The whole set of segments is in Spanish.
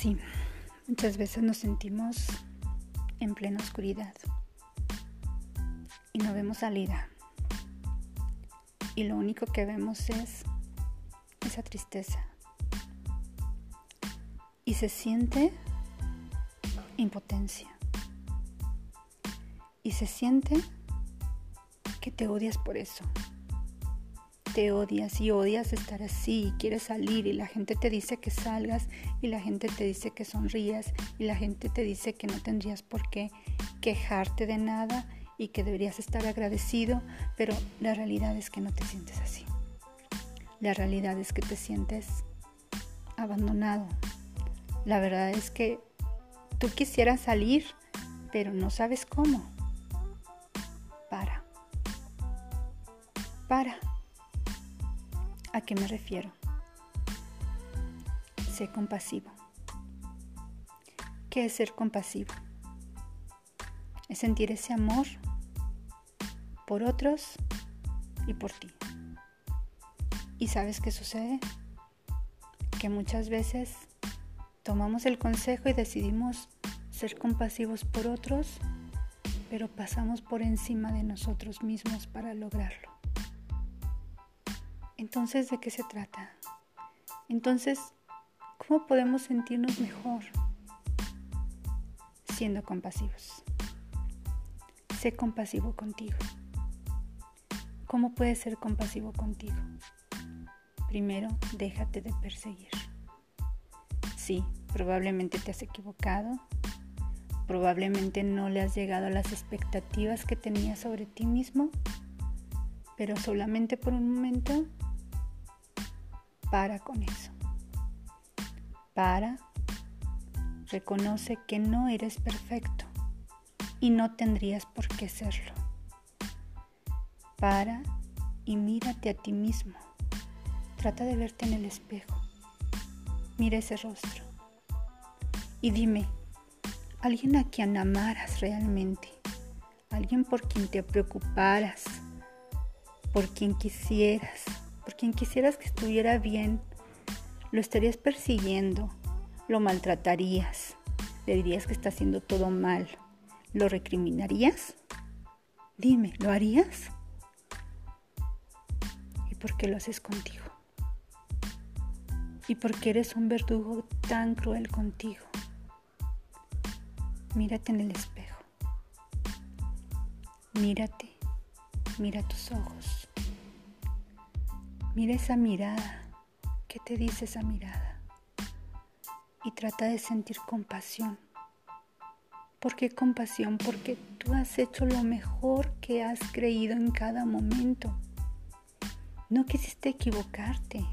Sí, muchas veces nos sentimos en plena oscuridad y no vemos salida. Y lo único que vemos es esa tristeza. Y se siente impotencia. Y se siente que te odias por eso te odias y odias estar así y quieres salir y la gente te dice que salgas y la gente te dice que sonrías y la gente te dice que no tendrías por qué quejarte de nada y que deberías estar agradecido, pero la realidad es que no te sientes así. La realidad es que te sientes abandonado. La verdad es que tú quisieras salir, pero no sabes cómo. Para. Para. ¿A qué me refiero? Sé compasivo. ¿Qué es ser compasivo? Es sentir ese amor por otros y por ti. ¿Y sabes qué sucede? Que muchas veces tomamos el consejo y decidimos ser compasivos por otros, pero pasamos por encima de nosotros mismos para lograrlo. Entonces, ¿de qué se trata? Entonces, ¿cómo podemos sentirnos mejor? Siendo compasivos. Sé compasivo contigo. ¿Cómo puedes ser compasivo contigo? Primero, déjate de perseguir. Sí, probablemente te has equivocado, probablemente no le has llegado a las expectativas que tenías sobre ti mismo, pero solamente por un momento para con eso. Para, reconoce que no eres perfecto y no tendrías por qué serlo. Para y mírate a ti mismo. Trata de verte en el espejo. Mira ese rostro. Y dime, alguien a quien amaras realmente, alguien por quien te preocuparas, por quien quisieras, por quien quisieras que estuviera bien, lo estarías persiguiendo, lo maltratarías, le dirías que está haciendo todo mal, lo recriminarías. Dime, ¿lo harías? ¿Y por qué lo haces contigo? ¿Y por qué eres un verdugo tan cruel contigo? Mírate en el espejo. Mírate, mira tus ojos. Mira esa mirada. ¿Qué te dice esa mirada? Y trata de sentir compasión. ¿Por qué compasión? Porque tú has hecho lo mejor que has creído en cada momento. No quisiste equivocarte,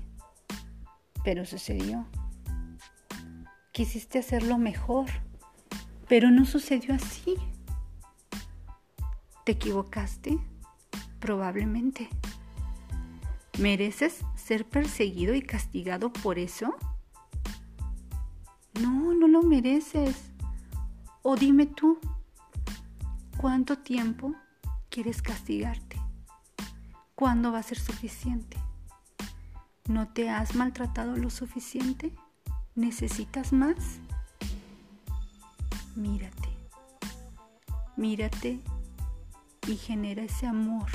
pero sucedió. Quisiste hacerlo mejor, pero no sucedió así. ¿Te equivocaste? Probablemente. ¿Mereces ser perseguido y castigado por eso? No, no lo mereces. O dime tú, ¿cuánto tiempo quieres castigarte? ¿Cuándo va a ser suficiente? ¿No te has maltratado lo suficiente? ¿Necesitas más? Mírate, mírate y genera ese amor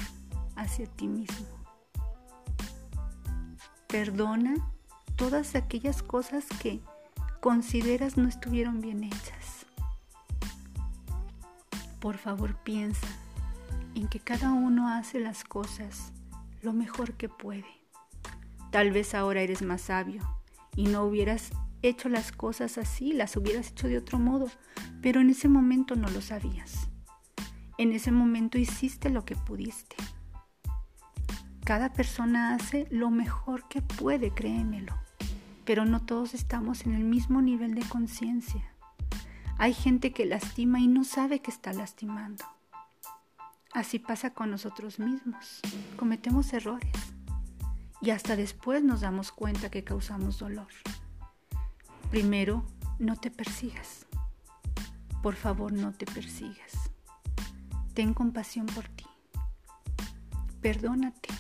hacia ti mismo. Perdona todas aquellas cosas que consideras no estuvieron bien hechas. Por favor piensa en que cada uno hace las cosas lo mejor que puede. Tal vez ahora eres más sabio y no hubieras hecho las cosas así, las hubieras hecho de otro modo, pero en ese momento no lo sabías. En ese momento hiciste lo que pudiste. Cada persona hace lo mejor que puede, créemelo, pero no todos estamos en el mismo nivel de conciencia. Hay gente que lastima y no sabe que está lastimando. Así pasa con nosotros mismos. Cometemos errores y hasta después nos damos cuenta que causamos dolor. Primero, no te persigas. Por favor, no te persigas. Ten compasión por ti. Perdónate.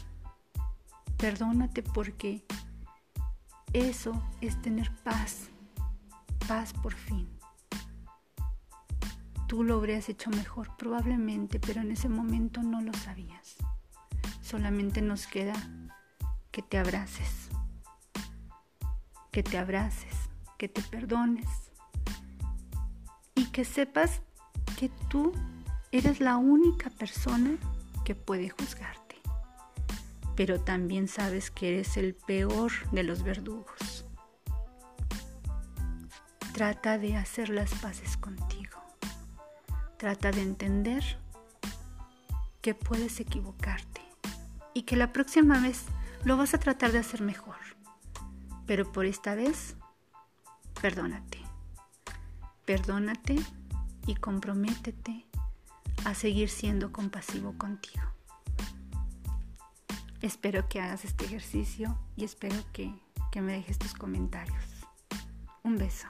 Perdónate porque eso es tener paz. paz por fin. Tú lo habrías hecho mejor, probablemente, pero en ese momento no lo sabías. Solamente nos queda que te abraces, que te abraces, que te perdones y que sepas que tú eres la única persona que puede juzgarte. Pero también sabes que eres el peor de los verdugos. Trata de hacer las paces contigo. Trata de entender que puedes equivocarte y que la próxima vez lo vas a tratar de hacer mejor. Pero por esta vez, perdónate. Perdónate y comprométete a seguir siendo compasivo contigo. Espero que hagas este ejercicio y espero que, que me dejes tus comentarios. Un beso.